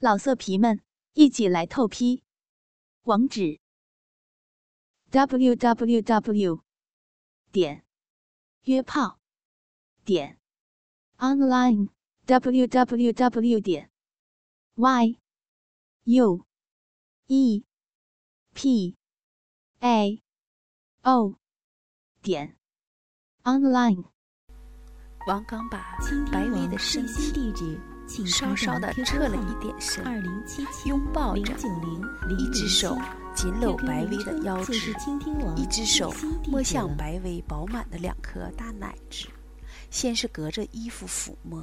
老色皮们，一起来透批！网址：w w w 点约炮点 online w w w 点 y u e p a o 点 online。王刚把白薇的身心地址。稍稍的侧了一点身，拥抱着，一只手紧搂白薇的腰肢，一只手摸向白薇饱满的两颗大奶子。先是隔着衣服抚摸，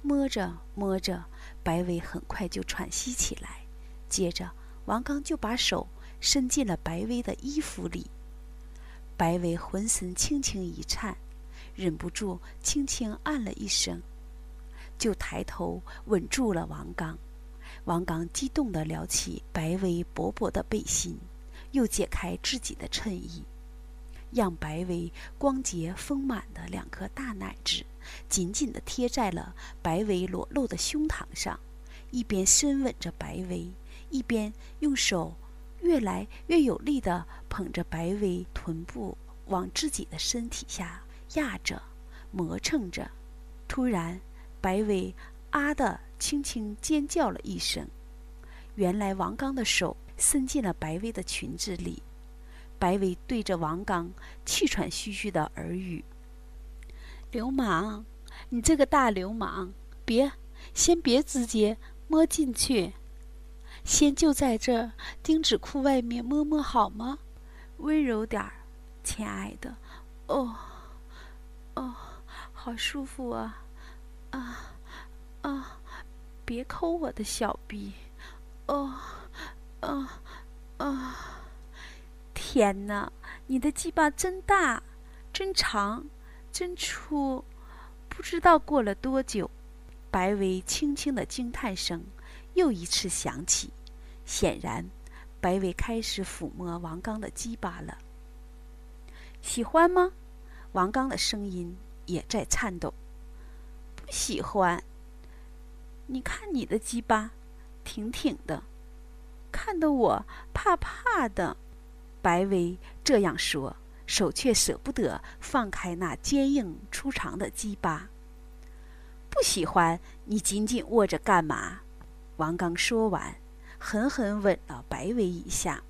摸着摸着，白薇很快就喘息起来。接着，王刚就把手伸进了白薇的衣服里，白薇浑身轻轻一颤，忍不住轻轻按了一声。就抬头吻住了王刚，王刚激动地撩起白薇薄薄的背心，又解开自己的衬衣，让白薇光洁丰满的两颗大奶子紧紧地贴在了白薇裸露的胸膛上，一边深吻着白薇，一边用手越来越有力地捧着白薇臀部往自己的身体下压着、磨蹭着，突然。白薇啊的轻轻尖叫了一声，原来王刚的手伸进了白薇的裙子里。白薇对着王刚气喘吁吁的耳语：“流氓，你这个大流氓！别，先别直接摸进去，先就在这丁字裤外面摸摸好吗？温柔点儿，亲爱的。哦，哦，好舒服啊！”啊，啊！别抠我的小臂！哦，啊，啊！天哪，你的鸡巴真大，真长，真粗！不知道过了多久，白薇轻轻的惊叹声又一次响起。显然，白薇开始抚摸王刚的鸡巴了。喜欢吗？王刚的声音也在颤抖。不喜欢。你看你的鸡巴，挺挺的，看得我怕怕的。白薇这样说，手却舍不得放开那坚硬粗长的鸡巴。不喜欢，你紧紧握着干嘛？王刚说完，狠狠吻了白薇一下。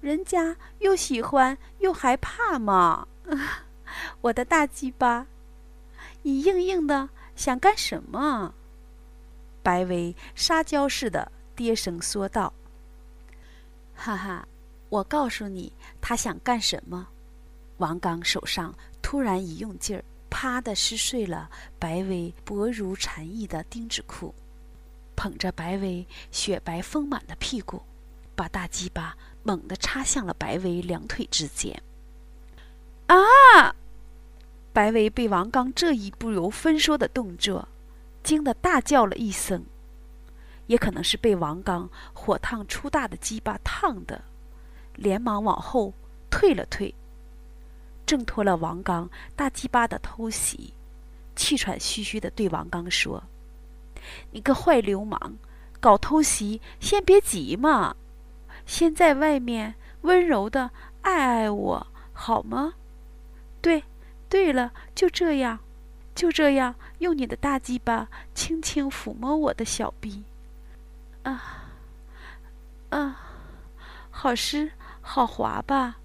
人家又喜欢又害怕嘛。我的大鸡巴。你硬硬的想干什么？白薇撒娇似的低声说道：“哈哈，我告诉你，他想干什么。”王刚手上突然一用劲儿，啪的撕碎了白薇薄如蝉翼的丁字裤，捧着白薇雪白丰满的屁股，把大鸡巴猛地插向了白薇两腿之间。啊！白薇被王刚这一不由分说的动作惊得大叫了一声，也可能是被王刚火烫粗大的鸡巴烫的，连忙往后退了退，挣脱了王刚大鸡巴的偷袭，气喘吁吁的对王刚说：“你个坏流氓，搞偷袭先别急嘛，先在外面温柔的爱爱我好吗？对。”对了，就这样，就这样，用你的大鸡巴轻轻抚摸我的小臂，啊，啊，好湿，好滑吧？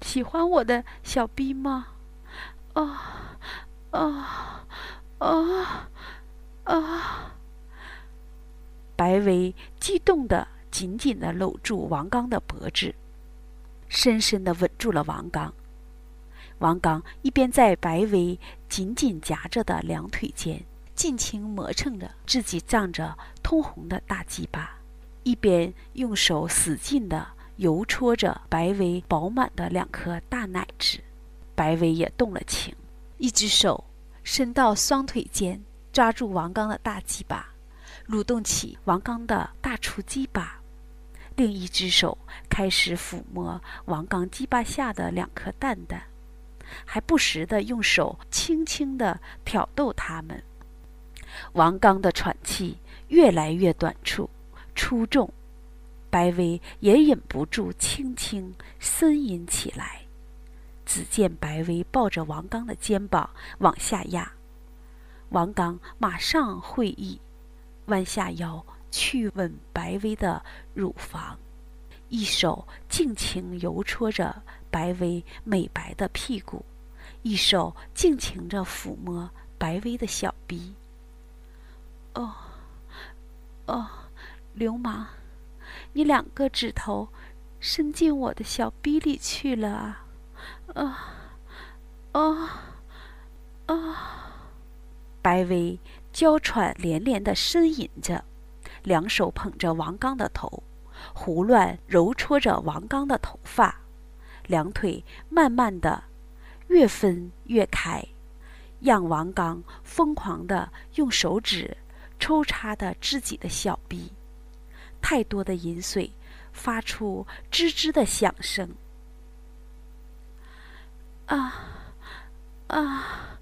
喜欢我的小臂吗？啊，啊，啊，啊！白薇激动的紧紧的搂住王刚的脖子，深深的吻住了王刚。王刚一边在白薇紧紧夹着的两腿间尽情磨蹭着自己胀着通红的大鸡巴，一边用手使劲地揉搓着白薇饱满的两颗大奶子。白薇也动了情，一只手伸到双腿间抓住王刚的大鸡巴，蠕动起王刚的大粗鸡巴；另一只手开始抚摸王刚鸡巴下的两颗蛋蛋。还不时地用手轻轻地挑逗他们。王刚的喘气越来越短促、出众，白薇也忍不住轻轻呻吟起来。只见白薇抱着王刚的肩膀往下压，王刚马上会意，弯下腰去吻白薇的乳房，一手尽情揉搓着白薇美白的屁股，一手尽情着抚摸白薇的小臂。哦，哦，流氓，你两个指头伸进我的小逼里去了啊！啊，啊，啊！白薇娇喘连连的呻吟着，两手捧着王刚的头，胡乱揉搓着王刚的头发，两腿慢慢的越分越开，让王刚疯狂的用手指。抽插的自己的小臂，太多的饮水发出吱吱的响声。啊啊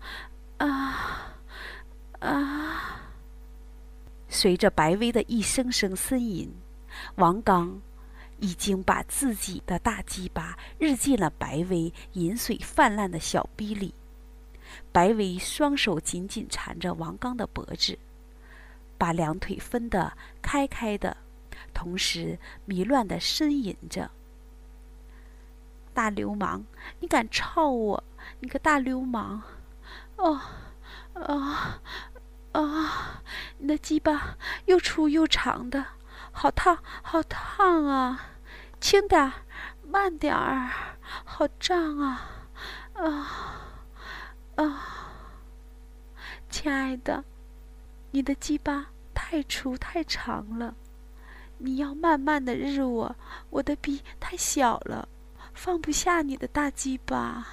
啊啊！随着白薇的一声声呻吟，王刚已经把自己的大鸡巴日进了白薇饮水泛滥的小逼里。白薇双手紧紧缠着王刚的脖子。把两腿分得开开的，同时迷乱的呻吟着。大流氓，你敢操我？你个大流氓！哦，啊，啊！你的鸡巴又粗又长的，好烫，好烫啊！轻点儿，慢点儿，好胀啊！啊，啊！亲爱的，你的鸡巴。太粗太长了，你要慢慢的日我，我的逼太小了，放不下你的大鸡巴，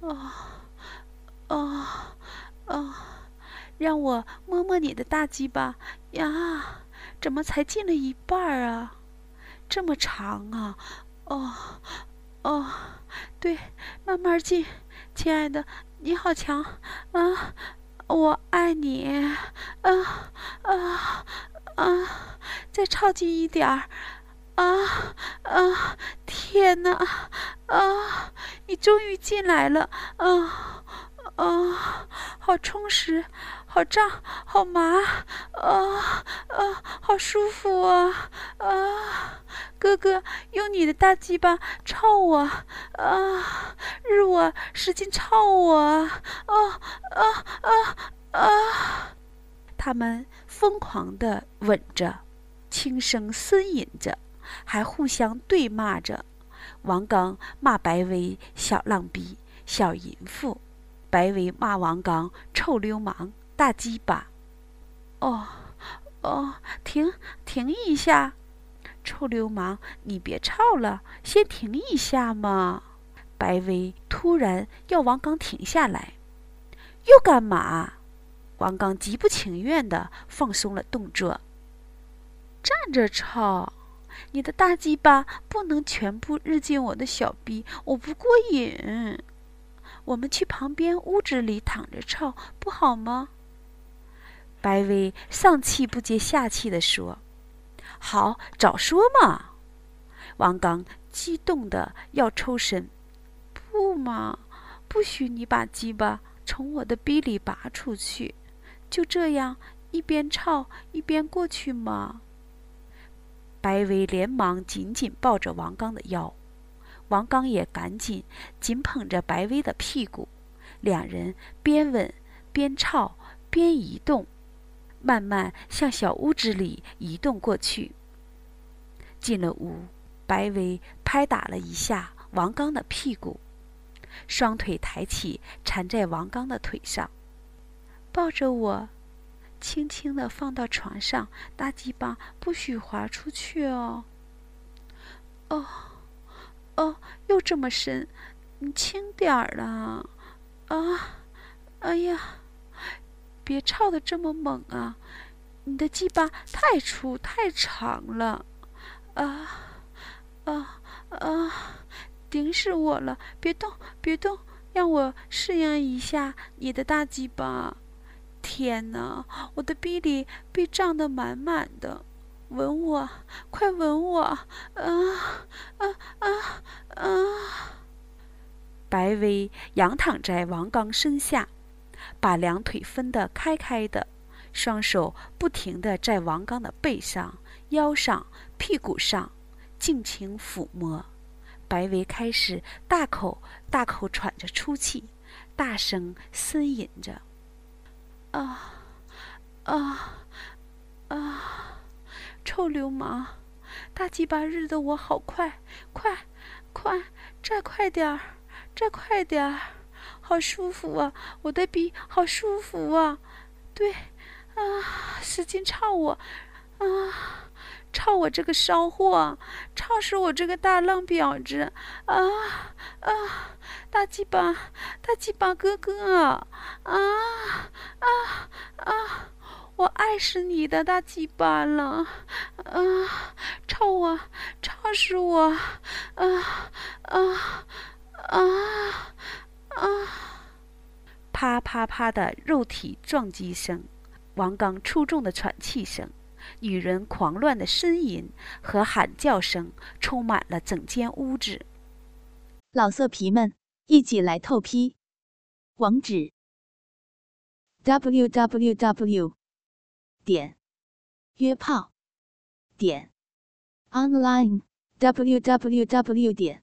啊，啊，啊，让我摸摸你的大鸡巴呀，怎么才进了一半啊？这么长啊？哦，哦，对，慢慢进，亲爱的，你好强啊！我爱你，啊啊啊！再靠近一点儿，啊啊！天哪，啊！你终于进来了，啊啊！好充实，好胀，好麻，啊啊！好舒服啊，啊！哥哥，用你的大鸡巴操我，啊！日我，使劲操我，啊啊啊啊！他们疯狂地吻着，轻声呻吟着，还互相对骂着。王刚骂白薇小浪逼、小淫妇，白薇骂王刚臭流氓、大鸡巴。哦，哦，停，停一下！臭流氓，你别吵了，先停一下嘛！白薇突然要王刚停下来，又干嘛？王刚极不情愿地放松了动作。站着吵，你的大鸡巴不能全部日进我的小臂，我不过瘾。我们去旁边屋子里躺着吵，不好吗？白薇上气不接下气地说：“好，早说嘛！”王刚激动的要抽身。不嘛，不许你把鸡巴从我的逼里拔出去，就这样一边操一边过去嘛。白薇连忙紧紧抱着王刚的腰，王刚也赶紧紧捧着白薇的屁股，两人边吻边操边移动，慢慢向小屋子里移动过去。进了屋，白薇拍打了一下王刚的屁股。双腿抬起，缠在王刚的腿上，抱着我，轻轻的放到床上。大鸡巴不许滑出去哦。哦，哦，又这么深，你轻点儿啦！啊，哎呀，别操的这么猛啊！你的鸡巴太粗太长了。啊，啊，啊！顶死我了！别动，别动，让我适应一下你的大鸡巴。天哪，我的逼里被胀得满满的，吻我，快吻我！啊啊啊啊！白薇仰躺在王刚身下，把两腿分得开开的，双手不停地在王刚的背上、腰上、屁股上尽情抚摸。白薇开始大口大口喘着粗气，大声呻吟着：“啊，啊，啊！臭流氓！大鸡巴日的我好快，快，快，再快点儿，再快点儿！好舒服啊，我的笔好舒服啊！对，啊，使劲操我，啊！”操我这个骚货！操死我这个大浪婊子！啊啊！大鸡巴，大鸡巴哥哥！啊啊啊！我爱死你的大鸡巴了！啊！操我！操死我！啊啊啊！啊啪啪啪的肉体撞击声，王刚粗重的喘气声。女人狂乱的呻吟和喊叫声充满了整间屋子。老色皮们，一起来透批！网址：w w w 点约炮点 online w w w 点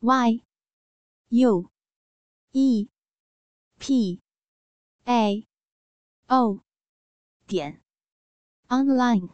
y u e p a o 点。online